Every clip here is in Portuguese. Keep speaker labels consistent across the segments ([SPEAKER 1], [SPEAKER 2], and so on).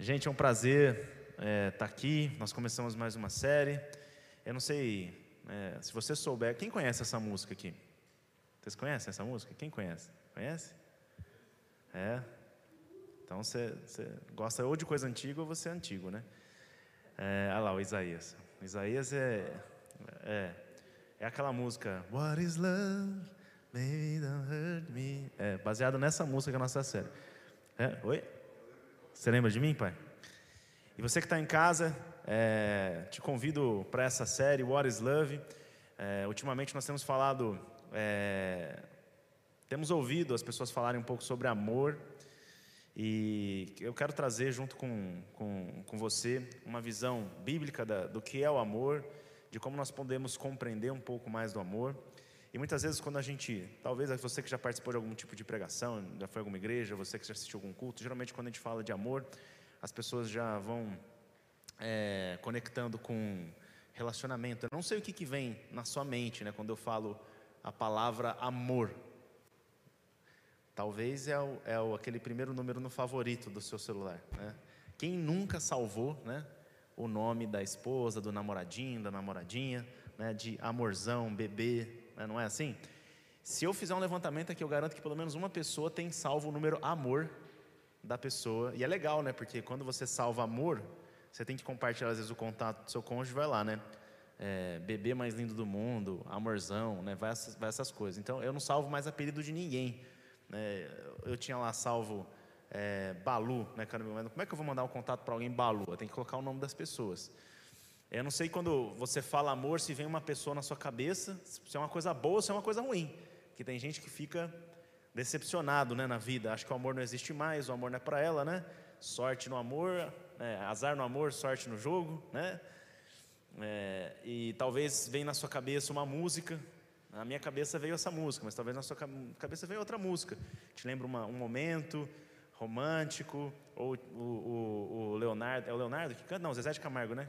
[SPEAKER 1] Gente, é um prazer estar é, tá aqui. Nós começamos mais uma série. Eu não sei é, se você souber. Quem conhece essa música aqui? Vocês conhecem essa música? Quem conhece? Conhece? É. Então você, gosta ou de coisa antiga ou você é antigo, né? É, olha lá, o Isaías. O Isaías é, é, é aquela música What is love? Baby, don't hurt me. É, baseado nessa música que é a nossa série. É, oi? Você lembra de mim, pai? E você que está em casa, é, te convido para essa série, What is Love. É, ultimamente nós temos falado, é, temos ouvido as pessoas falarem um pouco sobre amor. E eu quero trazer junto com, com, com você uma visão bíblica da, do que é o amor, de como nós podemos compreender um pouco mais do amor. E muitas vezes, quando a gente, talvez você que já participou de algum tipo de pregação, já foi a alguma igreja, você que já assistiu algum culto, geralmente quando a gente fala de amor, as pessoas já vão é, conectando com relacionamento. Eu não sei o que, que vem na sua mente né, quando eu falo a palavra amor. Talvez é, o, é o, aquele primeiro número no favorito do seu celular. Né? Quem nunca salvou né, o nome da esposa, do namoradinho, da namoradinha, né, de amorzão, bebê? Não é assim? Se eu fizer um levantamento aqui, eu garanto que pelo menos uma pessoa tem salvo o número amor da pessoa. E é legal, né? Porque quando você salva amor, você tem que compartilhar às vezes o contato do seu cônjuge, vai lá, né? É, bebê mais lindo do mundo, amorzão, né? Vai essas, vai essas coisas. Então eu não salvo mais apelido de ninguém. Né? Eu tinha lá salvo é, Balu, né? Como é que eu vou mandar um contato para alguém Balu? Eu tenho que colocar o nome das pessoas. Eu não sei quando você fala amor, se vem uma pessoa na sua cabeça, se é uma coisa boa ou se é uma coisa ruim. Que tem gente que fica decepcionado né, na vida, acha que o amor não existe mais, o amor não é para ela, né? Sorte no amor, é, azar no amor, sorte no jogo, né? É, e talvez venha na sua cabeça uma música, na minha cabeça veio essa música, mas talvez na sua cabeça veio outra música. Te lembra uma, um momento romântico, ou o, o, o Leonardo, é o Leonardo que canta? Não, Zezé de Camargo, né?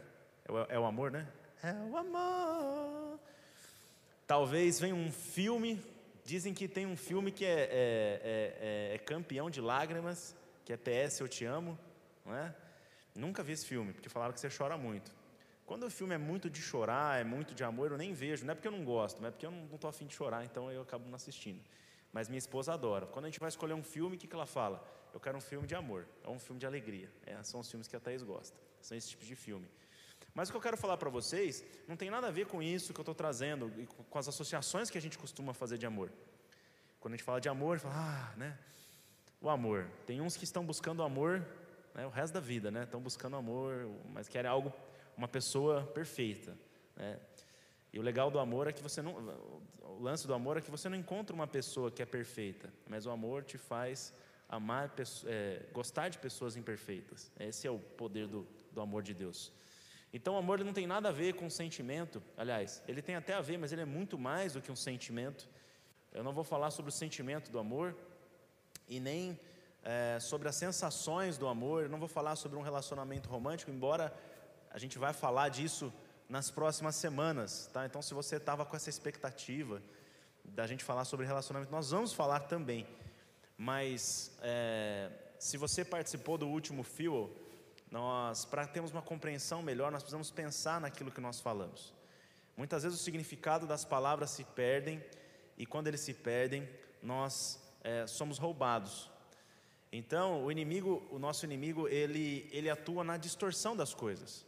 [SPEAKER 1] É o, é o amor, né? É o amor. Talvez venha um filme. Dizem que tem um filme que é, é, é, é, campeão de lágrimas, que é PS Eu Te Amo, não é? Nunca vi esse filme, porque falaram que você chora muito. Quando o filme é muito de chorar, é muito de amor, eu nem vejo. Não é porque eu não gosto, mas é porque eu não estou afim de chorar, então eu acabo não assistindo. Mas minha esposa adora. Quando a gente vai escolher um filme, o que, que ela fala? Eu quero um filme de amor, é um filme de alegria. É, são os filmes que a Thaís gosta. São esse tipo de filme. Mas o que eu quero falar para vocês não tem nada a ver com isso que eu estou trazendo e com as associações que a gente costuma fazer de amor. Quando a gente fala de amor, fala, ah, né? O amor. Tem uns que estão buscando amor né, o resto da vida, né? Estão buscando amor, mas querem algo, uma pessoa perfeita, né? E o legal do amor é que você não, o lance do amor é que você não encontra uma pessoa que é perfeita, mas o amor te faz amar, é, gostar de pessoas imperfeitas. Esse é o poder do, do amor de Deus. Então, o amor não tem nada a ver com sentimento. Aliás, ele tem até a ver, mas ele é muito mais do que um sentimento. Eu não vou falar sobre o sentimento do amor e nem é, sobre as sensações do amor. Eu não vou falar sobre um relacionamento romântico, embora a gente vai falar disso nas próximas semanas, tá? Então, se você estava com essa expectativa da gente falar sobre relacionamento, nós vamos falar também. Mas é, se você participou do último Fuel, nós, para termos uma compreensão melhor, nós precisamos pensar naquilo que nós falamos. Muitas vezes o significado das palavras se perdem e quando eles se perdem, nós é, somos roubados. Então, o inimigo, o nosso inimigo, ele, ele atua na distorção das coisas.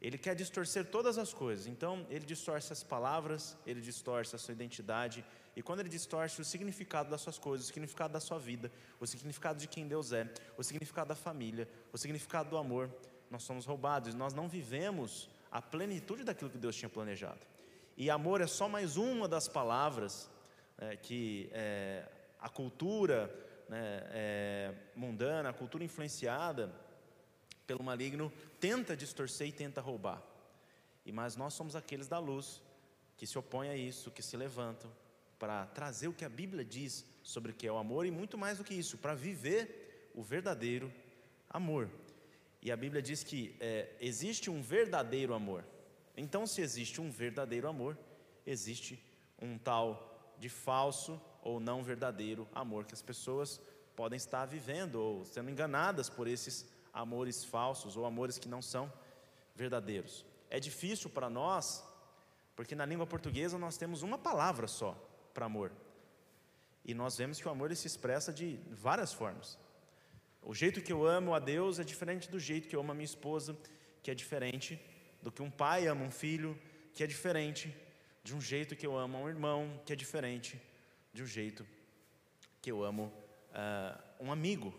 [SPEAKER 1] Ele quer distorcer todas as coisas. Então, ele distorce as palavras, ele distorce a sua identidade. E quando ele distorce o significado das suas coisas, o significado da sua vida, o significado de quem Deus é, o significado da família, o significado do amor, nós somos roubados. Nós não vivemos a plenitude daquilo que Deus tinha planejado. E amor é só mais uma das palavras é, que é, a cultura né, é, mundana, a cultura influenciada, pelo maligno tenta distorcer e tenta roubar. E mas nós somos aqueles da luz que se opõem a isso, que se levantam para trazer o que a Bíblia diz sobre o que é o amor e muito mais do que isso, para viver o verdadeiro amor. E a Bíblia diz que é, existe um verdadeiro amor. Então, se existe um verdadeiro amor, existe um tal de falso ou não verdadeiro amor que as pessoas podem estar vivendo ou sendo enganadas por esses amores falsos ou amores que não são verdadeiros. É difícil para nós, porque na língua portuguesa nós temos uma palavra só para amor. E nós vemos que o amor se expressa de várias formas. O jeito que eu amo a Deus é diferente do jeito que eu amo a minha esposa, que é diferente do que um pai ama um filho, que é diferente de um jeito que eu amo um irmão, que é diferente de um jeito que eu amo uh, um amigo.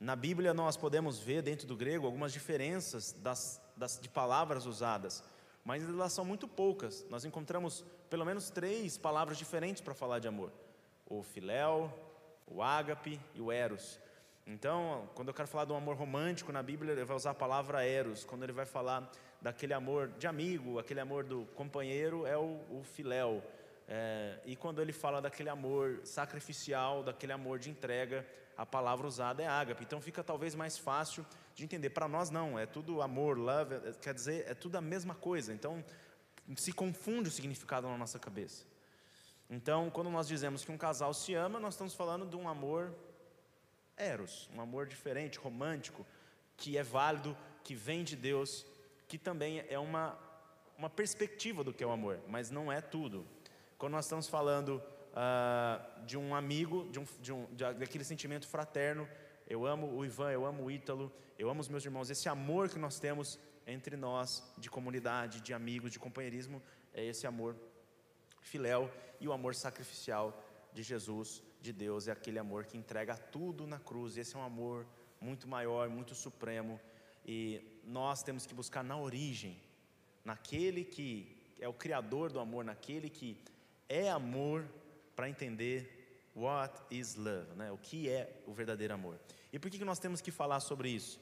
[SPEAKER 1] Na Bíblia nós podemos ver dentro do grego algumas diferenças das, das, de palavras usadas, mas elas são muito poucas. Nós encontramos pelo menos três palavras diferentes para falar de amor: o filéu, o ágape e o eros. Então, quando eu quero falar de um amor romântico na Bíblia, ele vai usar a palavra eros. Quando ele vai falar daquele amor de amigo, aquele amor do companheiro, é o, o filéu. É, e quando ele fala daquele amor sacrificial, daquele amor de entrega, a palavra usada é ágape. Então fica talvez mais fácil de entender. Para nós não, é tudo amor, love, é, quer dizer, é tudo a mesma coisa. Então se confunde o significado na nossa cabeça. Então, quando nós dizemos que um casal se ama, nós estamos falando de um amor eros, um amor diferente, romântico, que é válido, que vem de Deus, que também é uma, uma perspectiva do que é o amor, mas não é tudo. Quando nós estamos falando uh, de um amigo, de um, de um, de, daquele sentimento fraterno, eu amo o Ivan, eu amo o Ítalo, eu amo os meus irmãos, esse amor que nós temos entre nós, de comunidade, de amigos, de companheirismo, é esse amor filéu e o amor sacrificial de Jesus de Deus é aquele amor que entrega tudo na cruz. Esse é um amor muito maior, muito supremo. E nós temos que buscar na origem, naquele que é o criador do amor, naquele que é amor, para entender what is love, né? o que é o verdadeiro amor. E por que nós temos que falar sobre isso?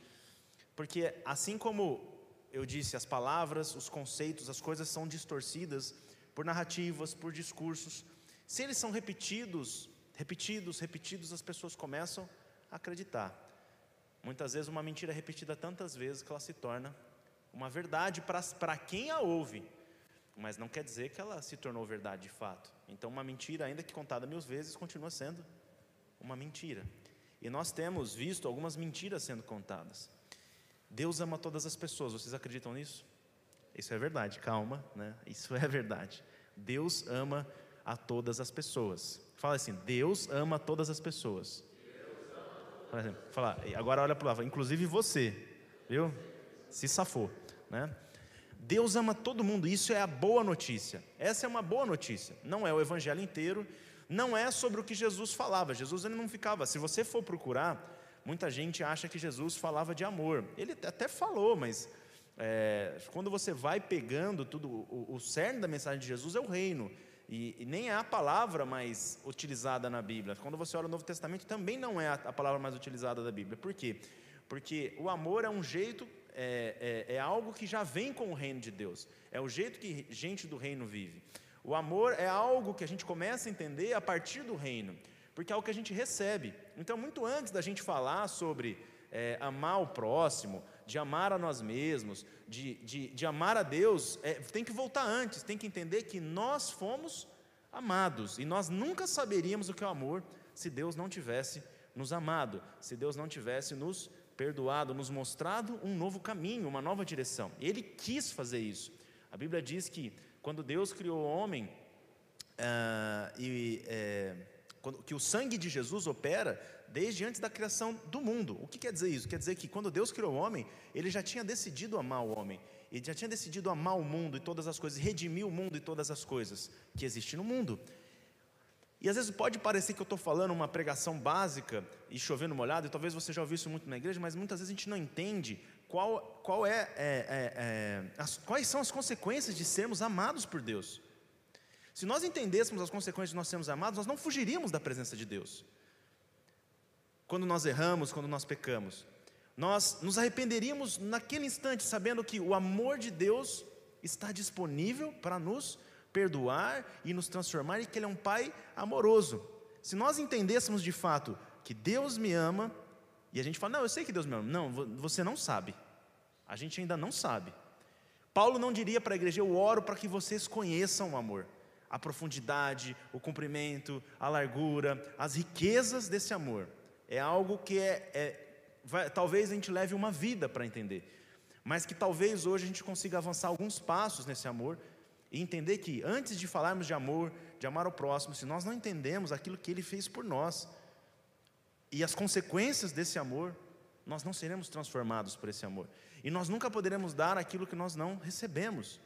[SPEAKER 1] Porque assim como eu disse, as palavras, os conceitos, as coisas são distorcidas por narrativas, por discursos. Se eles são repetidos repetidos, repetidos, as pessoas começam a acreditar. Muitas vezes uma mentira é repetida tantas vezes que ela se torna uma verdade para quem a ouve, mas não quer dizer que ela se tornou verdade de fato. Então, uma mentira, ainda que contada mil vezes, continua sendo uma mentira. E nós temos visto algumas mentiras sendo contadas. Deus ama todas as pessoas, vocês acreditam nisso? Isso é verdade, calma, né? Isso é verdade. Deus ama a todas as pessoas. Fala assim: Deus ama todas as pessoas. Fala, assim, fala agora olha para lado, inclusive você, viu? Se safou, né? Deus ama todo mundo, isso é a boa notícia. Essa é uma boa notícia. Não é o evangelho inteiro, não é sobre o que Jesus falava. Jesus ele não ficava. Se você for procurar, muita gente acha que Jesus falava de amor. Ele até falou, mas é, quando você vai pegando tudo, o, o cerne da mensagem de Jesus é o reino. E, e, nem é a palavra mais utilizada na Bíblia. Quando você olha o Novo Testamento, também não é a, a palavra mais utilizada da Bíblia. Por quê? Porque o amor é um jeito, é, é, é algo que já vem com o reino de Deus. É o jeito que gente do reino vive. O amor é algo que a gente começa a entender a partir do reino, porque é algo que a gente recebe. Então, muito antes da gente falar sobre é, amar o próximo, de amar a nós mesmos, de, de, de amar a Deus, é, tem que voltar antes, tem que entender que nós fomos amados e nós nunca saberíamos o que é o amor se Deus não tivesse nos amado, se Deus não tivesse nos perdoado, nos mostrado um novo caminho, uma nova direção. Ele quis fazer isso. A Bíblia diz que quando Deus criou o homem, ah, e, é, que o sangue de Jesus opera desde antes da criação do mundo. O que quer dizer isso? Quer dizer que quando Deus criou o homem, ele já tinha decidido amar o homem, ele já tinha decidido amar o mundo e todas as coisas, redimir o mundo e todas as coisas que existem no mundo. E às vezes pode parecer que eu estou falando uma pregação básica e chovendo molhado, e talvez você já ouviu isso muito na igreja, mas muitas vezes a gente não entende qual, qual é, é, é, é as, quais são as consequências de sermos amados por Deus. Se nós entendêssemos as consequências de nós sermos amados, nós não fugiríamos da presença de Deus quando nós erramos, quando nós pecamos. Nós nos arrependeríamos naquele instante, sabendo que o amor de Deus está disponível para nos perdoar e nos transformar e que Ele é um Pai amoroso. Se nós entendêssemos de fato que Deus me ama, e a gente fala, não, eu sei que Deus me ama. Não, você não sabe. A gente ainda não sabe. Paulo não diria para a igreja, eu oro para que vocês conheçam o amor, a profundidade, o comprimento, a largura, as riquezas desse amor é algo que é, é vai, talvez a gente leve uma vida para entender, mas que talvez hoje a gente consiga avançar alguns passos nesse amor e entender que antes de falarmos de amor, de amar o próximo, se nós não entendemos aquilo que ele fez por nós e as consequências desse amor, nós não seremos transformados por esse amor. E nós nunca poderemos dar aquilo que nós não recebemos.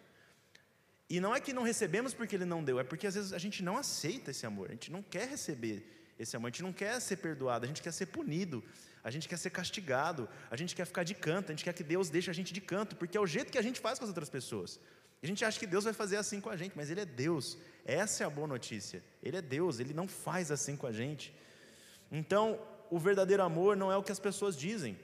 [SPEAKER 1] E não é que não recebemos porque ele não deu, é porque às vezes a gente não aceita esse amor, a gente não quer receber esse amor, a gente não quer ser perdoado, a gente quer ser punido, a gente quer ser castigado, a gente quer ficar de canto, a gente quer que Deus deixe a gente de canto, porque é o jeito que a gente faz com as outras pessoas. A gente acha que Deus vai fazer assim com a gente, mas Ele é Deus, essa é a boa notícia. Ele é Deus, Ele não faz assim com a gente. Então, o verdadeiro amor não é o que as pessoas dizem,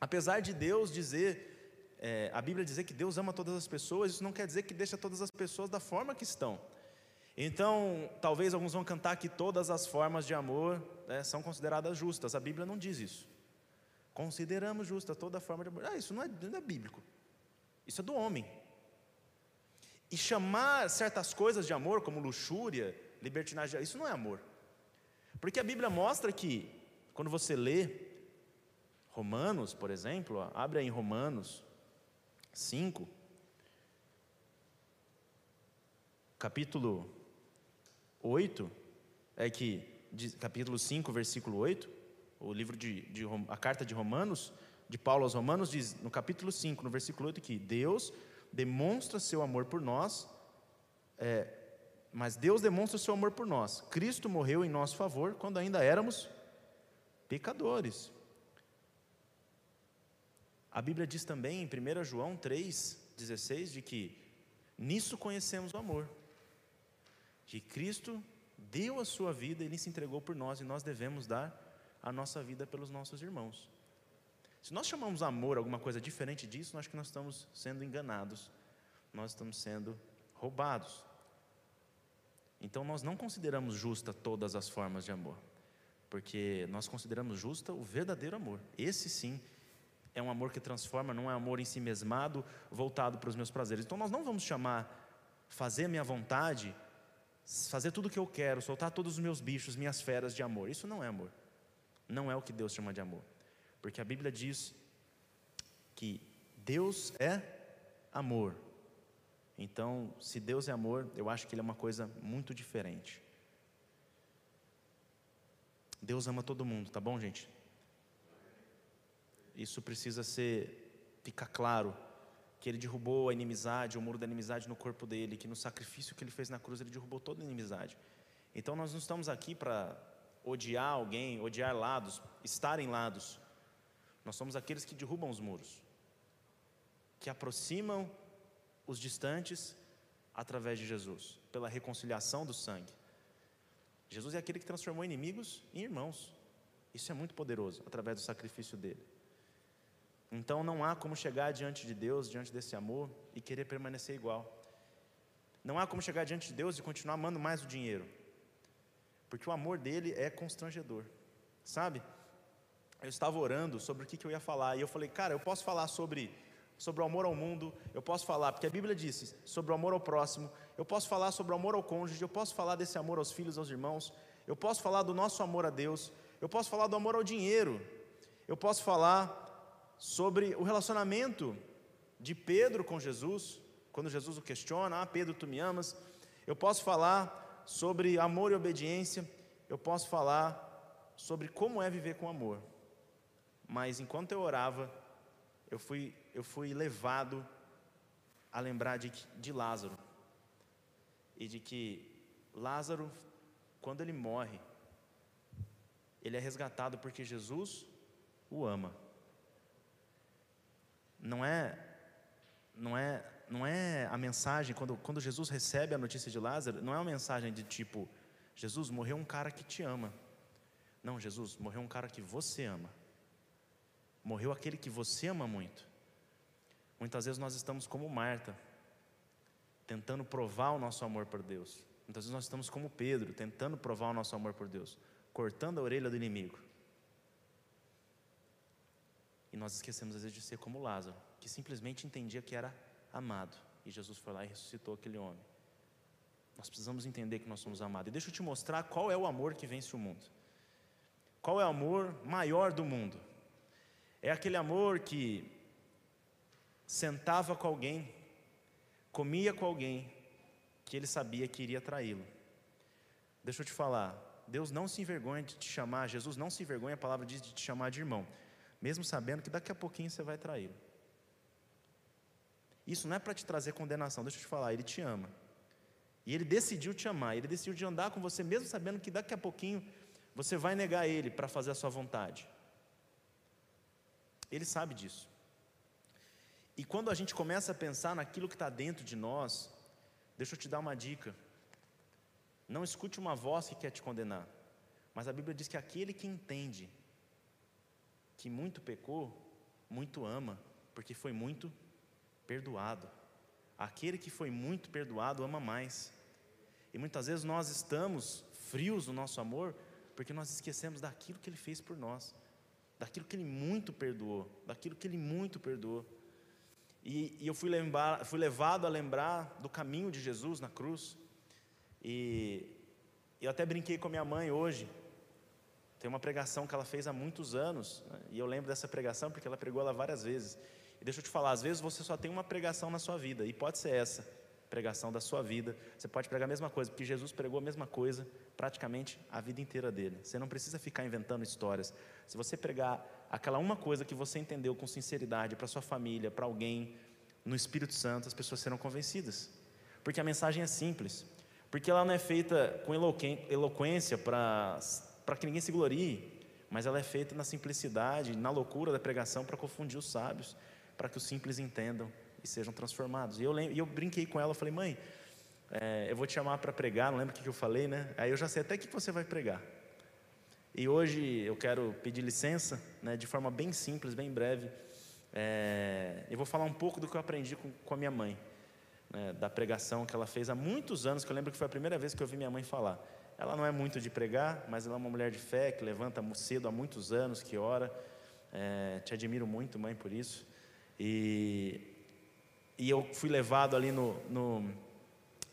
[SPEAKER 1] apesar de Deus dizer é, a Bíblia dizer que Deus ama todas as pessoas, isso não quer dizer que deixa todas as pessoas da forma que estão. Então, talvez alguns vão cantar que todas as formas de amor né, são consideradas justas. A Bíblia não diz isso. Consideramos justa toda forma de amor. Ah, isso não é, não é bíblico. Isso é do homem. E chamar certas coisas de amor, como luxúria, libertinagem, isso não é amor. Porque a Bíblia mostra que, quando você lê Romanos, por exemplo, ó, abre aí em Romanos, 5, capítulo 8, é que, capítulo 5, versículo 8, o livro de, de, a carta de Romanos, de Paulo aos Romanos, diz no capítulo 5, no versículo 8, que Deus demonstra seu amor por nós, é, mas Deus demonstra seu amor por nós. Cristo morreu em nosso favor quando ainda éramos pecadores. A Bíblia diz também em 1 João 3,16 de que nisso conhecemos o amor. Que Cristo deu a sua vida, Ele se entregou por nós e nós devemos dar a nossa vida pelos nossos irmãos. Se nós chamamos amor alguma coisa diferente disso, nós acho que nós estamos sendo enganados, nós estamos sendo roubados. Então nós não consideramos justa todas as formas de amor, porque nós consideramos justa o verdadeiro amor. Esse sim é um amor que transforma, não é amor em si mesmado, voltado para os meus prazeres. Então nós não vamos chamar fazer a minha vontade, fazer tudo o que eu quero, soltar todos os meus bichos, minhas feras de amor. Isso não é amor. Não é o que Deus chama de amor. Porque a Bíblia diz que Deus é amor. Então, se Deus é amor, eu acho que Ele é uma coisa muito diferente. Deus ama todo mundo, tá bom, gente? Isso precisa ser ficar claro que ele derrubou a inimizade, o muro da inimizade no corpo dele, que no sacrifício que ele fez na cruz ele derrubou toda a inimizade. Então nós não estamos aqui para odiar alguém, odiar lados, estar em lados. Nós somos aqueles que derrubam os muros, que aproximam os distantes através de Jesus, pela reconciliação do sangue. Jesus é aquele que transformou inimigos em irmãos. Isso é muito poderoso através do sacrifício dele. Então não há como chegar diante de Deus, diante desse amor, e querer permanecer igual. Não há como chegar diante de Deus e continuar amando mais o dinheiro, porque o amor dele é constrangedor, sabe? Eu estava orando sobre o que, eu ia falar, e eu falei, cara, eu posso falar sobre, sobre o amor ao mundo, eu posso falar, porque a Bíblia disse, sobre o amor ao próximo, eu posso falar sobre o amor ao cônjuge, eu posso falar desse amor aos filhos, aos irmãos, eu posso falar do nosso amor a Deus, eu posso falar do amor ao dinheiro, eu posso falar sobre o relacionamento de Pedro com Jesus, quando Jesus o questiona: Ah, Pedro, tu me amas? Eu posso falar sobre amor e obediência, eu posso falar sobre como é viver com amor. Mas enquanto eu orava, eu fui, eu fui levado a lembrar de, de Lázaro. E de que Lázaro, quando ele morre, ele é resgatado porque Jesus o ama não é não é não é a mensagem quando quando Jesus recebe a notícia de Lázaro, não é uma mensagem de tipo Jesus morreu um cara que te ama. Não, Jesus morreu um cara que você ama. Morreu aquele que você ama muito. Muitas vezes nós estamos como Marta, tentando provar o nosso amor por Deus. Muitas vezes nós estamos como Pedro, tentando provar o nosso amor por Deus, cortando a orelha do inimigo. E nós esquecemos às vezes de ser como Lázaro, que simplesmente entendia que era amado. E Jesus foi lá e ressuscitou aquele homem. Nós precisamos entender que nós somos amados. E deixa eu te mostrar qual é o amor que vence o mundo. Qual é o amor maior do mundo? É aquele amor que sentava com alguém, comia com alguém, que ele sabia que iria traí-lo. Deixa eu te falar, Deus não se envergonha de te chamar, Jesus não se envergonha, a palavra diz de te chamar de irmão, mesmo sabendo que daqui a pouquinho você vai traí-lo. Isso não é para te trazer condenação, deixa eu te falar, Ele te ama. E Ele decidiu te amar, Ele decidiu de andar com você, mesmo sabendo que daqui a pouquinho você vai negar Ele para fazer a sua vontade. Ele sabe disso. E quando a gente começa a pensar naquilo que está dentro de nós, deixa eu te dar uma dica. Não escute uma voz que quer te condenar, mas a Bíblia diz que aquele que entende que muito pecou, muito ama, porque foi muito perdoado. Aquele que foi muito perdoado ama mais. E muitas vezes nós estamos frios no nosso amor porque nós esquecemos daquilo que ele fez por nós, daquilo que ele muito perdoou, daquilo que ele muito perdoou. E, e eu fui, lembrar, fui levado a lembrar do caminho de Jesus na cruz. E eu até brinquei com a minha mãe hoje. Tem uma pregação que ela fez há muitos anos, né? e eu lembro dessa pregação porque ela pregou ela várias vezes. E deixa eu te falar, às vezes você só tem uma pregação na sua vida, e pode ser essa, pregação da sua vida. Você pode pregar a mesma coisa, porque Jesus pregou a mesma coisa praticamente a vida inteira dele. Você não precisa ficar inventando histórias. Se você pregar aquela uma coisa que você entendeu com sinceridade para sua família, para alguém, no Espírito Santo, as pessoas serão convencidas. Porque a mensagem é simples. Porque ela não é feita com eloquência para que ninguém se glorie, mas ela é feita na simplicidade, na loucura da pregação para confundir os sábios, para que os simples entendam e sejam transformados. E eu, lembro, eu brinquei com ela, falei, mãe, é, eu vou te chamar para pregar, não lembro o que eu falei, né? Aí eu já sei até que você vai pregar. E hoje eu quero pedir licença, né, de forma bem simples, bem breve. É, eu vou falar um pouco do que eu aprendi com, com a minha mãe, né, da pregação que ela fez há muitos anos, que eu lembro que foi a primeira vez que eu ouvi minha mãe falar. Ela não é muito de pregar, mas ela é uma mulher de fé que levanta cedo há muitos anos, que ora. É, te admiro muito, mãe, por isso. E, e eu fui levado ali no, no,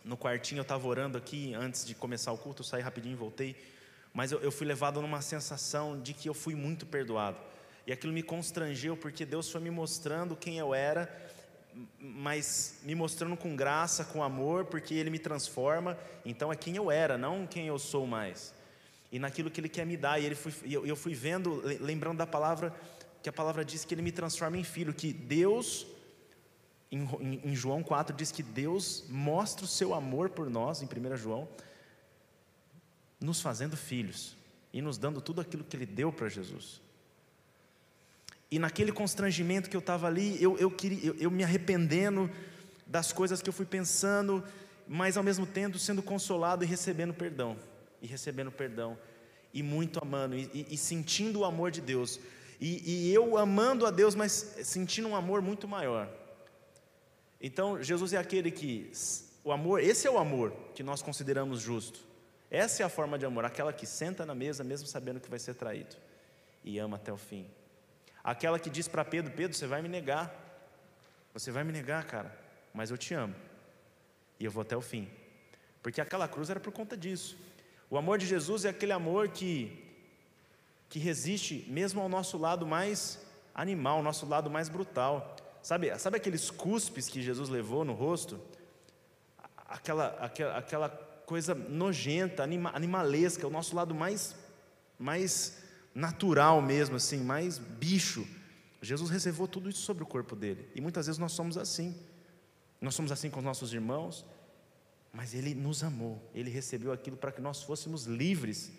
[SPEAKER 1] no quartinho, eu estava orando aqui antes de começar o culto, eu saí rapidinho e voltei. Mas eu, eu fui levado numa sensação de que eu fui muito perdoado. E aquilo me constrangeu, porque Deus foi me mostrando quem eu era, mas me mostrando com graça, com amor, porque Ele me transforma. Então é quem eu era, não quem eu sou mais. E naquilo que Ele quer me dar. E ele eu, eu fui vendo, lembrando da palavra, que a palavra diz que Ele me transforma em filho, que Deus, em, em João 4, diz que Deus mostra o seu amor por nós, em 1 João, nos fazendo filhos e nos dando tudo aquilo que Ele deu para Jesus. E naquele constrangimento que eu estava ali, eu, eu, queria, eu, eu me arrependendo das coisas que eu fui pensando, mas ao mesmo tempo sendo consolado e recebendo perdão, e recebendo perdão, e muito amando, e, e, e sentindo o amor de Deus, e, e, eu amando a Deus, mas sentindo um amor muito maior. Então, Jesus é aquele que, o amor, esse é o amor que nós consideramos justo, essa é a forma de amor, aquela que senta na mesa, mesmo sabendo que vai ser traído, e ama até o fim. Aquela que diz para Pedro: Pedro, você vai me negar. Você vai me negar, cara, mas eu te amo. E eu vou até o fim. Porque aquela cruz era por conta disso. O amor de Jesus é aquele amor que que resiste mesmo ao nosso lado mais animal, ao nosso lado mais brutal. Sabe, sabe aqueles cuspes que Jesus levou no rosto? Aquela, aquela, aquela coisa nojenta, anima, animalesca, o nosso lado mais, mais natural mesmo, assim, mais bicho. Jesus reservou tudo isso sobre o corpo dele. E muitas vezes nós somos assim. Nós somos assim com os nossos irmãos, mas ele nos amou. Ele recebeu aquilo para que nós fôssemos livres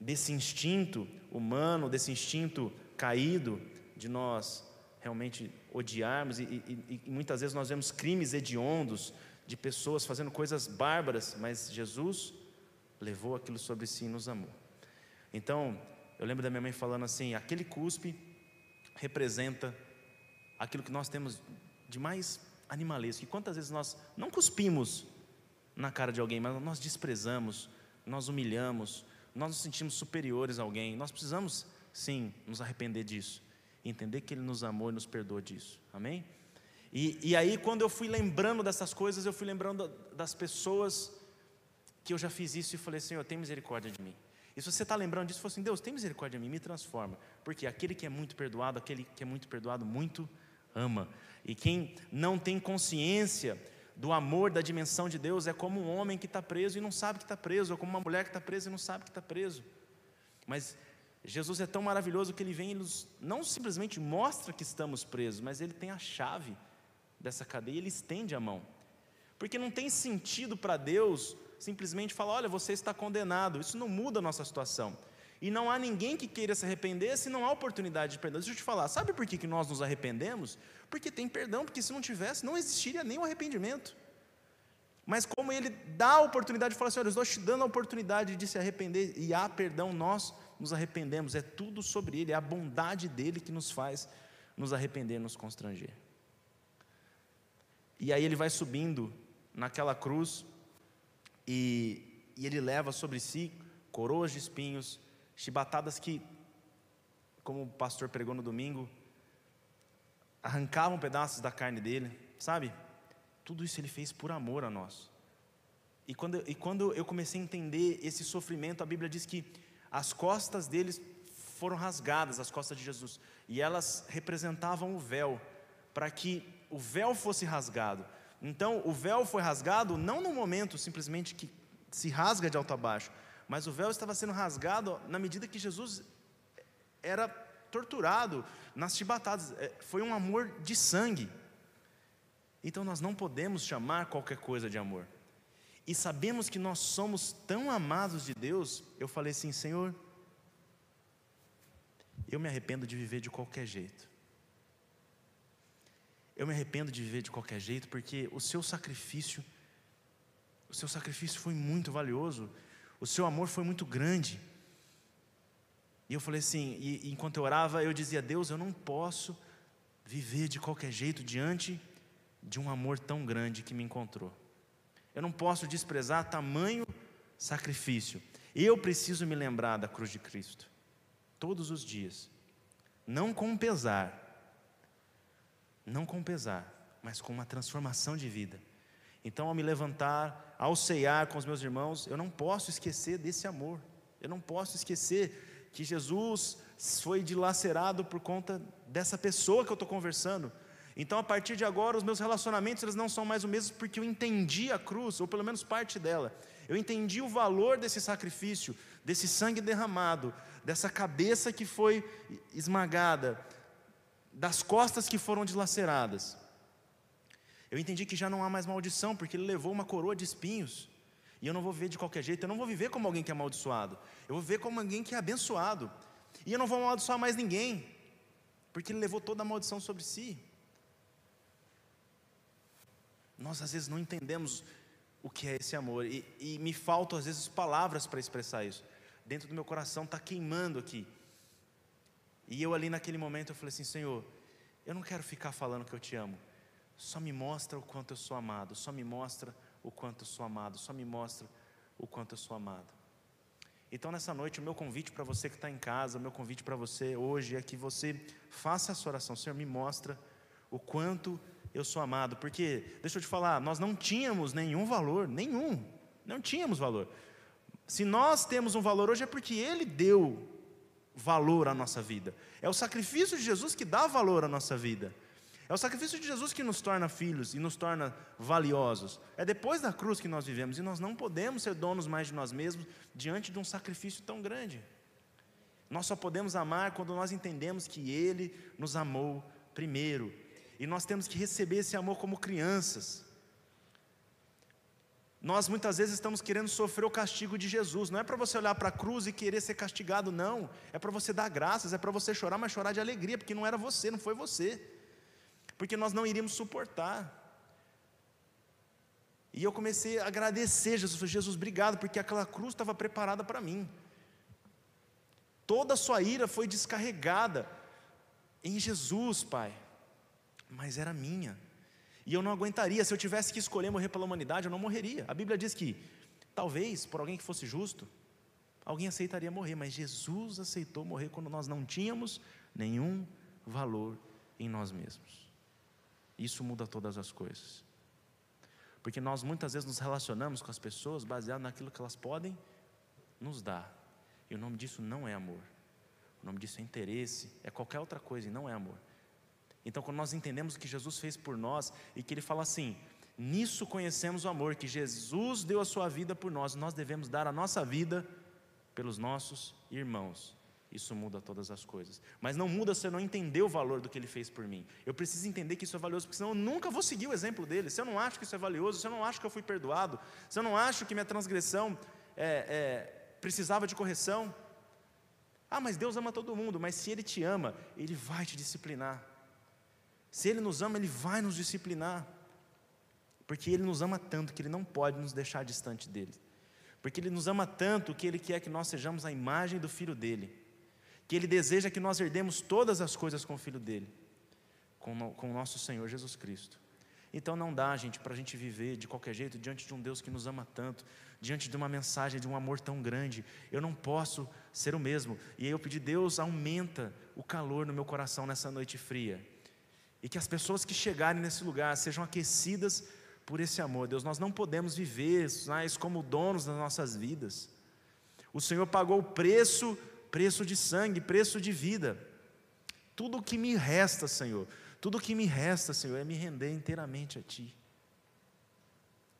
[SPEAKER 1] desse instinto humano, desse instinto caído de nós realmente odiarmos e, e, e muitas vezes nós vemos crimes hediondos de pessoas fazendo coisas bárbaras, mas Jesus levou aquilo sobre si e nos amou. Então, eu lembro da minha mãe falando assim: aquele cuspe representa aquilo que nós temos de mais animalesco. E quantas vezes nós não cuspimos na cara de alguém, mas nós desprezamos, nós humilhamos, nós nos sentimos superiores a alguém. Nós precisamos, sim, nos arrepender disso. Entender que Ele nos amou e nos perdoou disso. Amém? E, e aí, quando eu fui lembrando dessas coisas, eu fui lembrando das pessoas que eu já fiz isso e falei: Senhor, tem misericórdia de mim. E se você está lembrando disso, assim: Deus, tem misericórdia de mim, me transforma. Porque aquele que é muito perdoado, aquele que é muito perdoado, muito ama. E quem não tem consciência do amor, da dimensão de Deus, é como um homem que está preso e não sabe que está preso, ou como uma mulher que está presa e não sabe que está preso. Mas Jesus é tão maravilhoso que ele vem e nos, não simplesmente mostra que estamos presos, mas ele tem a chave dessa cadeia ele estende a mão. Porque não tem sentido para Deus simplesmente falar: olha, você está condenado. Isso não muda a nossa situação. E não há ninguém que queira se arrepender se não há oportunidade de perdão. Deixa eu te falar, sabe por que, que nós nos arrependemos? Porque tem perdão, porque se não tivesse, não existiria o arrependimento. Mas como ele dá a oportunidade de falar assim: olha, eu estou te dando a oportunidade de se arrepender e há perdão, nós nos arrependemos. É tudo sobre ele, é a bondade dele que nos faz nos arrepender, nos constranger. E aí ele vai subindo naquela cruz e, e ele leva sobre si coroas de espinhos, chibatadas que, como o pastor pregou no domingo, arrancavam pedaços da carne dele, sabe? Tudo isso ele fez por amor a nós. E quando, e quando eu comecei a entender esse sofrimento, a Bíblia diz que as costas deles foram rasgadas, as costas de Jesus, e elas representavam o véu, para que o véu fosse rasgado. Então, o véu foi rasgado não no momento simplesmente que se rasga de alto a baixo, mas o véu estava sendo rasgado na medida que Jesus era torturado nas chibatadas. É, foi um amor de sangue. Então, nós não podemos chamar qualquer coisa de amor. E sabemos que nós somos tão amados de Deus. Eu falei assim, Senhor, eu me arrependo de viver de qualquer jeito. Eu me arrependo de viver de qualquer jeito, porque o seu sacrifício, o seu sacrifício foi muito valioso, o seu amor foi muito grande. E eu falei assim, e, enquanto eu orava, eu dizia: Deus, eu não posso viver de qualquer jeito diante de um amor tão grande que me encontrou. Eu não posso desprezar tamanho sacrifício. Eu preciso me lembrar da cruz de Cristo, todos os dias, não com pesar, não com pesar, mas com uma transformação de vida. Então, ao me levantar, ao ceiar com os meus irmãos, eu não posso esquecer desse amor. Eu não posso esquecer que Jesus foi dilacerado por conta dessa pessoa que eu estou conversando. Então, a partir de agora, os meus relacionamentos eles não são mais os mesmos porque eu entendi a cruz, ou pelo menos parte dela. Eu entendi o valor desse sacrifício, desse sangue derramado, dessa cabeça que foi esmagada, das costas que foram dilaceradas. Eu entendi que já não há mais maldição, porque ele levou uma coroa de espinhos. E eu não vou viver de qualquer jeito, eu não vou viver como alguém que é amaldiçoado. Eu vou viver como alguém que é abençoado. E eu não vou amaldiçoar mais ninguém, porque ele levou toda a maldição sobre si. Nós às vezes não entendemos o que é esse amor, e, e me faltam às vezes palavras para expressar isso. Dentro do meu coração está queimando aqui. E eu ali naquele momento eu falei assim, Senhor, eu não quero ficar falando que eu te amo. Só me mostra o quanto eu sou amado, só me mostra o quanto eu sou amado, só me mostra o quanto eu sou amado. Então nessa noite o meu convite para você que está em casa, o meu convite para você hoje é que você faça essa oração, Senhor, me mostra o quanto eu sou amado, porque, deixa eu te falar, nós não tínhamos nenhum valor, nenhum, não tínhamos valor. Se nós temos um valor hoje é porque Ele deu valor à nossa vida. É o sacrifício de Jesus que dá valor à nossa vida. É o sacrifício de Jesus que nos torna filhos e nos torna valiosos. É depois da cruz que nós vivemos e nós não podemos ser donos mais de nós mesmos diante de um sacrifício tão grande. Nós só podemos amar quando nós entendemos que Ele nos amou primeiro. E nós temos que receber esse amor como crianças. Nós muitas vezes estamos querendo sofrer o castigo de Jesus. Não é para você olhar para a cruz e querer ser castigado, não. É para você dar graças, é para você chorar, mas chorar de alegria, porque não era você, não foi você. Porque nós não iríamos suportar. E eu comecei a agradecer Jesus, Jesus, obrigado, porque aquela cruz estava preparada para mim. Toda a sua ira foi descarregada em Jesus, Pai, mas era minha. E eu não aguentaria, se eu tivesse que escolher morrer pela humanidade, eu não morreria. A Bíblia diz que, talvez, por alguém que fosse justo, alguém aceitaria morrer, mas Jesus aceitou morrer quando nós não tínhamos nenhum valor em nós mesmos. Isso muda todas as coisas. Porque nós muitas vezes nos relacionamos com as pessoas baseado naquilo que elas podem nos dar. E o nome disso não é amor. O nome disso é interesse, é qualquer outra coisa e não é amor. Então, quando nós entendemos o que Jesus fez por nós e que Ele fala assim: nisso conhecemos o amor, que Jesus deu a sua vida por nós, nós devemos dar a nossa vida pelos nossos irmãos. Isso muda todas as coisas. Mas não muda se eu não entender o valor do que ele fez por mim. Eu preciso entender que isso é valioso, porque senão eu nunca vou seguir o exemplo dele. Se eu não acho que isso é valioso, se eu não acho que eu fui perdoado, se eu não acho que minha transgressão é, é, precisava de correção. Ah, mas Deus ama todo mundo, mas se Ele te ama, Ele vai te disciplinar. Se Ele nos ama, Ele vai nos disciplinar. Porque Ele nos ama tanto que Ele não pode nos deixar distante dele. Porque Ele nos ama tanto que Ele quer que nós sejamos a imagem do Filho dele. Que Ele deseja que nós herdemos todas as coisas com o Filho dele, com, com o nosso Senhor Jesus Cristo. Então não dá, gente, para a gente viver de qualquer jeito diante de um Deus que nos ama tanto, diante de uma mensagem de um amor tão grande. Eu não posso ser o mesmo. E aí eu pedi, Deus, aumenta o calor no meu coração nessa noite fria. E que as pessoas que chegarem nesse lugar sejam aquecidas por esse amor. Deus, nós não podemos viver mais como donos das nossas vidas. O Senhor pagou o preço, preço de sangue, preço de vida. Tudo o que me resta, Senhor, tudo o que me resta, Senhor, é me render inteiramente a Ti.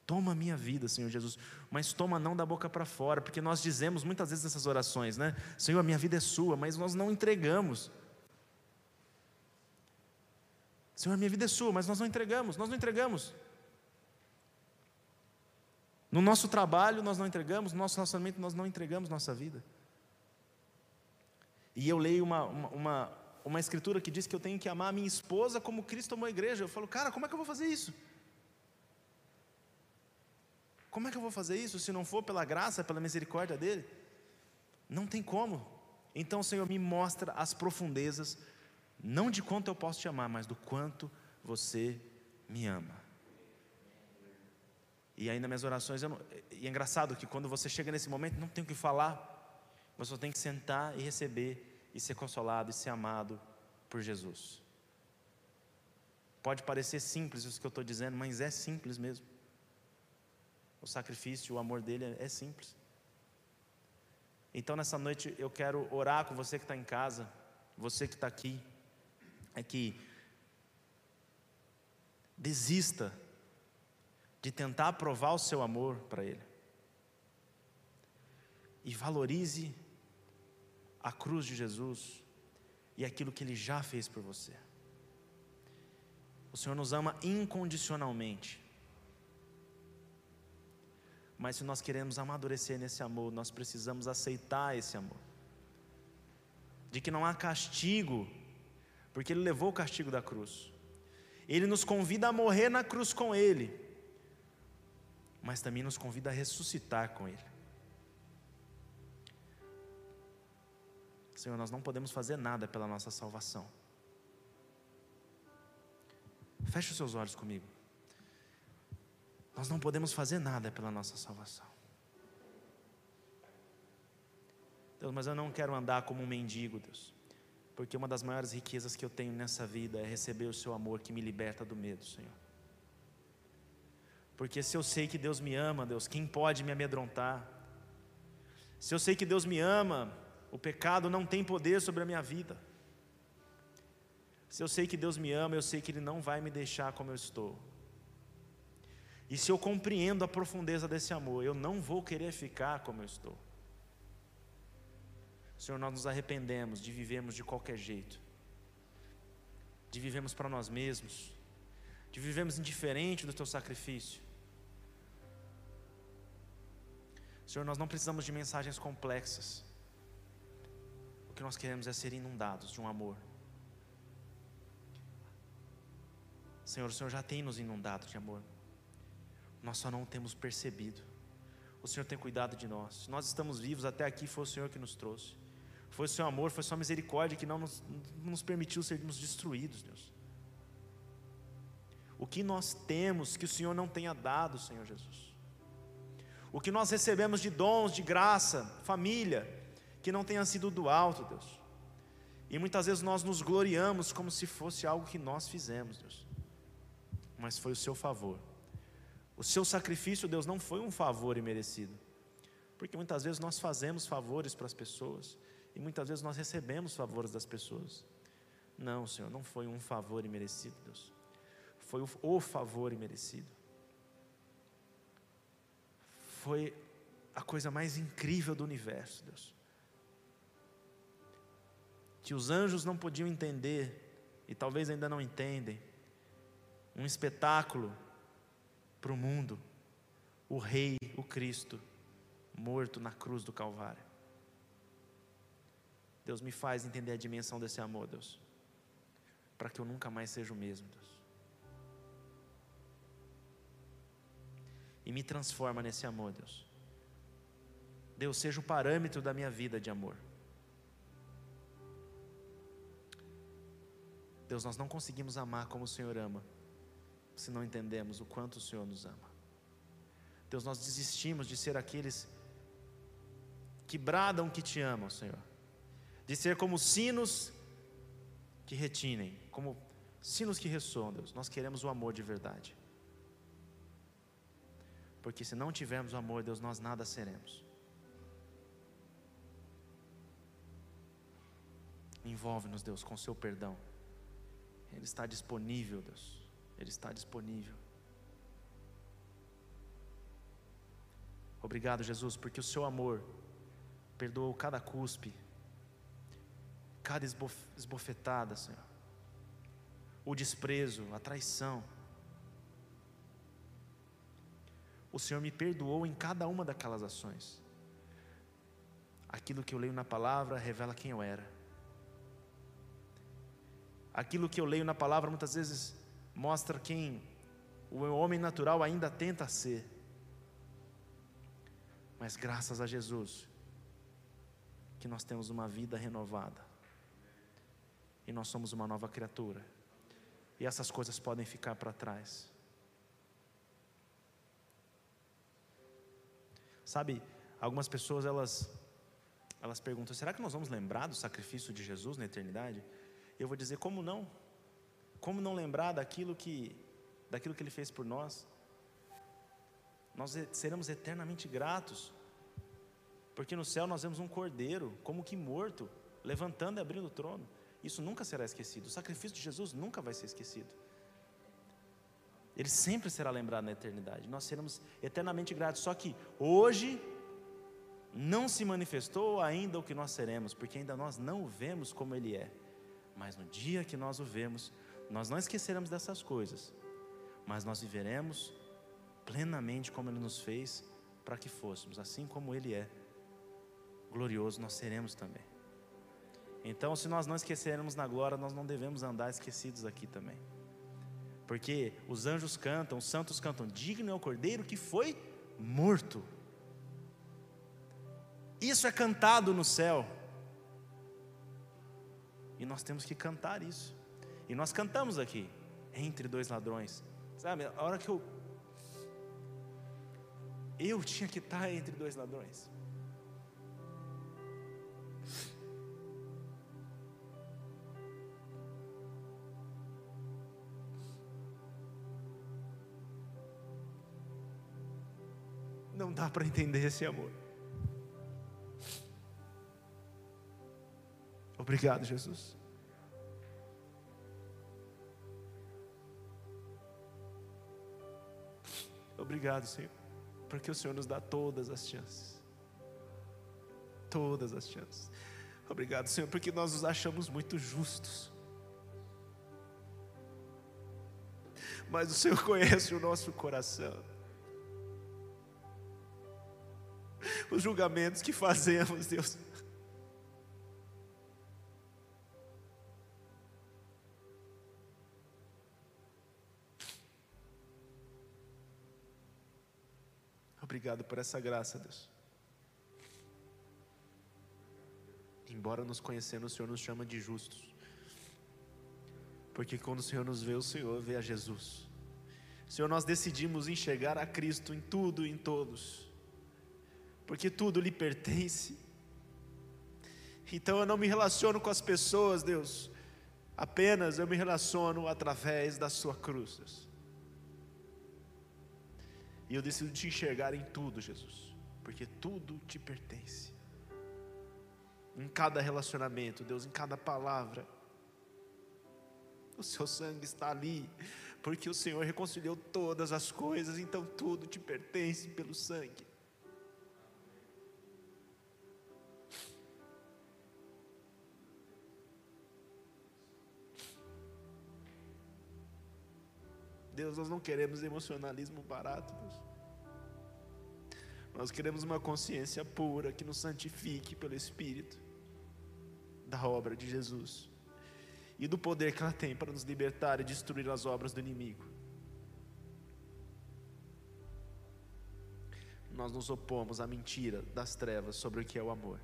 [SPEAKER 1] Toma a minha vida, Senhor Jesus, mas toma não da boca para fora, porque nós dizemos muitas vezes nessas orações, né? Senhor, a minha vida é sua, mas nós não entregamos. Senhor, minha vida é sua, mas nós não entregamos, nós não entregamos. No nosso trabalho nós não entregamos, no nosso relacionamento nós não entregamos nossa vida. E eu leio uma, uma, uma, uma escritura que diz que eu tenho que amar a minha esposa como Cristo amou a igreja. Eu falo, cara, como é que eu vou fazer isso? Como é que eu vou fazer isso se não for pela graça, pela misericórdia dele? Não tem como. Então, Senhor, me mostra as profundezas, não de quanto eu posso te amar, mas do quanto você me ama. E nas minhas orações, não, e é engraçado que quando você chega nesse momento, não tem o que falar, você só tem que sentar e receber, e ser consolado, e ser amado por Jesus. Pode parecer simples isso que eu estou dizendo, mas é simples mesmo. O sacrifício, o amor dele é simples. Então nessa noite eu quero orar com você que está em casa, você que está aqui, é que desista de tentar provar o seu amor para Ele. E valorize a cruz de Jesus e aquilo que Ele já fez por você. O Senhor nos ama incondicionalmente. Mas se nós queremos amadurecer nesse amor, nós precisamos aceitar esse amor. De que não há castigo, porque Ele levou o castigo da cruz. Ele nos convida a morrer na cruz com Ele mas também nos convida a ressuscitar com Ele. Senhor, nós não podemos fazer nada pela nossa salvação. Feche os seus olhos comigo. Nós não podemos fazer nada pela nossa salvação. Deus, mas eu não quero andar como um mendigo, Deus. Porque uma das maiores riquezas que eu tenho nessa vida é receber o Seu amor que me liberta do medo, Senhor. Porque se eu sei que Deus me ama, Deus, quem pode me amedrontar? Se eu sei que Deus me ama, o pecado não tem poder sobre a minha vida. Se eu sei que Deus me ama, eu sei que Ele não vai me deixar como eu estou. E se eu compreendo a profundeza desse amor, eu não vou querer ficar como eu estou. Senhor, nós nos arrependemos de vivermos de qualquer jeito, de vivermos para nós mesmos, de vivermos indiferente do Teu sacrifício. Senhor, nós não precisamos de mensagens complexas. O que nós queremos é ser inundados de um amor. Senhor, o Senhor já tem nos inundado de amor. Nós só não temos percebido. O Senhor tem cuidado de nós. Nós estamos vivos até aqui, foi o Senhor que nos trouxe. Foi o seu amor, foi a sua misericórdia que não nos, nos permitiu sermos destruídos, Deus. O que nós temos que o Senhor não tenha dado, Senhor Jesus o que nós recebemos de dons, de graça, família, que não tenha sido do alto, Deus. E muitas vezes nós nos gloriamos como se fosse algo que nós fizemos, Deus. Mas foi o seu favor. O seu sacrifício, Deus, não foi um favor imerecido. Porque muitas vezes nós fazemos favores para as pessoas e muitas vezes nós recebemos favores das pessoas. Não, Senhor, não foi um favor imerecido, Deus. Foi o, favor imerecido. Foi a coisa mais incrível do universo, Deus. Que os anjos não podiam entender, e talvez ainda não entendem, um espetáculo para o mundo, o Rei, o Cristo, morto na cruz do Calvário. Deus me faz entender a dimensão desse amor, Deus, para que eu nunca mais seja o mesmo, Deus. E me transforma nesse amor, Deus. Deus seja o parâmetro da minha vida de amor. Deus, nós não conseguimos amar como o Senhor ama, se não entendemos o quanto o Senhor nos ama. Deus, nós desistimos de ser aqueles que bradam que te amam, Senhor, de ser como sinos que retinem, como sinos que ressoam, Deus. Nós queremos o amor de verdade. Porque se não tivermos o amor, Deus, nós nada seremos. Envolve-nos, Deus, com seu perdão. Ele está disponível, Deus. Ele está disponível. Obrigado, Jesus, porque o seu amor perdoou cada cuspe, cada esbofetada, Senhor, o desprezo, a traição. O Senhor me perdoou em cada uma daquelas ações. Aquilo que eu leio na palavra revela quem eu era. Aquilo que eu leio na palavra muitas vezes mostra quem o homem natural ainda tenta ser. Mas graças a Jesus, que nós temos uma vida renovada. E nós somos uma nova criatura. E essas coisas podem ficar para trás. Sabe, algumas pessoas elas elas perguntam: será que nós vamos lembrar do sacrifício de Jesus na eternidade? Eu vou dizer: como não? Como não lembrar daquilo que daquilo que ele fez por nós? Nós seremos eternamente gratos. Porque no céu nós vemos um cordeiro, como que morto, levantando e abrindo o trono. Isso nunca será esquecido. O sacrifício de Jesus nunca vai ser esquecido. Ele sempre será lembrado na eternidade. Nós seremos eternamente gratos. Só que hoje não se manifestou ainda o que nós seremos, porque ainda nós não o vemos como Ele é. Mas no dia que nós o vemos, nós não esqueceremos dessas coisas, mas nós viveremos plenamente como Ele nos fez para que fôssemos, assim como Ele é glorioso nós seremos também. Então, se nós não esquecermos na glória, nós não devemos andar esquecidos aqui também. Porque os anjos cantam, os santos cantam, digno é o cordeiro que foi morto. Isso é cantado no céu. E nós temos que cantar isso. E nós cantamos aqui, entre dois ladrões. Sabe, a hora que eu. Eu tinha que estar entre dois ladrões. Dá para entender esse amor. Obrigado, Jesus. Obrigado, Senhor, porque o Senhor nos dá todas as chances. Todas as chances. Obrigado, Senhor, porque nós nos achamos muito justos. Mas o Senhor conhece o nosso coração. Os julgamentos que fazemos, Deus. Obrigado por essa graça, Deus. Embora nos conhecendo, o Senhor nos chama de justos. Porque quando o Senhor nos vê, o Senhor vê a Jesus. Senhor, nós decidimos enxergar a Cristo em tudo e em todos porque tudo lhe pertence. Então eu não me relaciono com as pessoas, Deus, apenas eu me relaciono através da Sua cruz, Deus. E eu decido te enxergar em tudo, Jesus, porque tudo te pertence. Em cada relacionamento, Deus, em cada palavra, o seu sangue está ali, porque o Senhor reconciliou todas as coisas, então tudo te pertence pelo sangue. Deus, nós não queremos emocionalismo barato, Deus. Nós queremos uma consciência pura que nos santifique pelo Espírito da obra de Jesus e do poder que ela tem para nos libertar e destruir as obras do inimigo. Nós nos opomos à mentira das trevas sobre o que é o amor.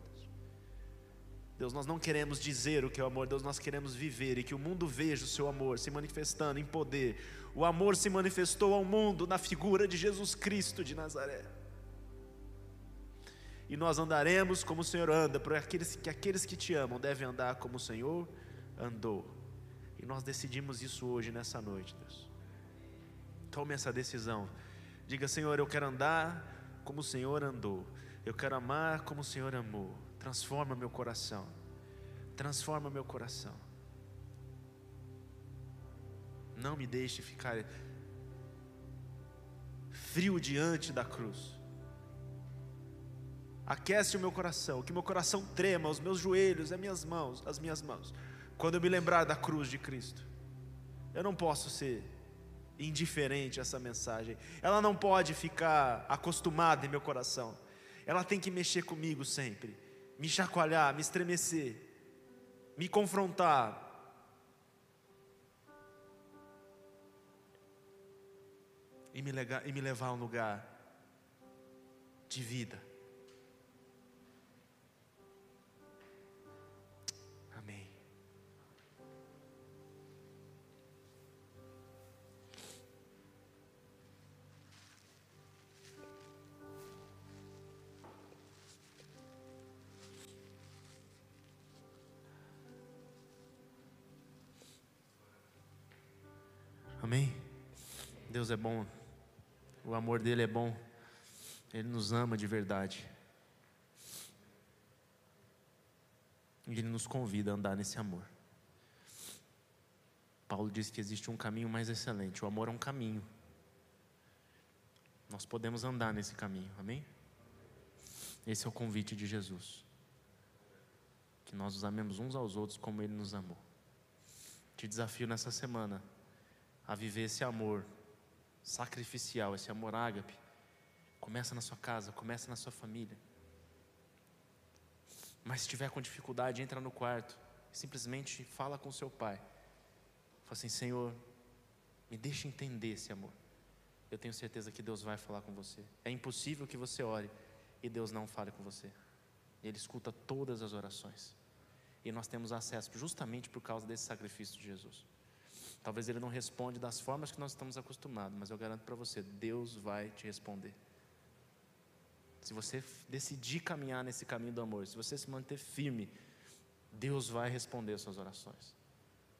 [SPEAKER 1] Deus, nós não queremos dizer o que é o amor, Deus, nós queremos viver e que o mundo veja o seu amor se manifestando em poder. O amor se manifestou ao mundo na figura de Jesus Cristo de Nazaré. E nós andaremos como o Senhor anda, porque aqueles que aqueles que te amam devem andar como o Senhor andou. E nós decidimos isso hoje nessa noite, Deus. Tome essa decisão. Diga, Senhor, eu quero andar como o Senhor andou. Eu quero amar como o Senhor amou. Transforma meu coração. Transforma meu coração. Não me deixe ficar frio diante da cruz. Aquece o meu coração, que meu coração trema, os meus joelhos, as minhas mãos, as minhas mãos, quando eu me lembrar da cruz de Cristo. Eu não posso ser indiferente a essa mensagem. Ela não pode ficar acostumada em meu coração. Ela tem que mexer comigo sempre me chacoalhar, me estremecer, me confrontar. E me, legar, e me levar a um lugar de vida. Deus é bom, o amor dele é bom, ele nos ama de verdade. E ele nos convida a andar nesse amor. Paulo diz que existe um caminho mais excelente, o amor é um caminho. Nós podemos andar nesse caminho, amém? Esse é o convite de Jesus. Que nós nos amemos uns aos outros como Ele nos amou. Te desafio nessa semana a viver esse amor sacrificial, esse amor ágape. Começa na sua casa, começa na sua família. Mas se tiver com dificuldade, entra no quarto simplesmente fala com seu pai. Fala assim: Senhor, me deixa entender esse amor. Eu tenho certeza que Deus vai falar com você. É impossível que você ore e Deus não fale com você. Ele escuta todas as orações. E nós temos acesso justamente por causa desse sacrifício de Jesus. Talvez ele não responda das formas que nós estamos acostumados, mas eu garanto para você, Deus vai te responder. Se você decidir caminhar nesse caminho do amor, se você se manter firme, Deus vai responder as suas orações.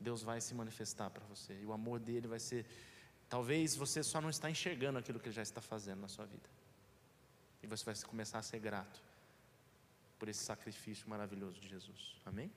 [SPEAKER 1] Deus vai se manifestar para você. E o amor dele vai ser. Talvez você só não está enxergando aquilo que ele já está fazendo na sua vida. E você vai começar a ser grato por esse sacrifício maravilhoso de Jesus. Amém?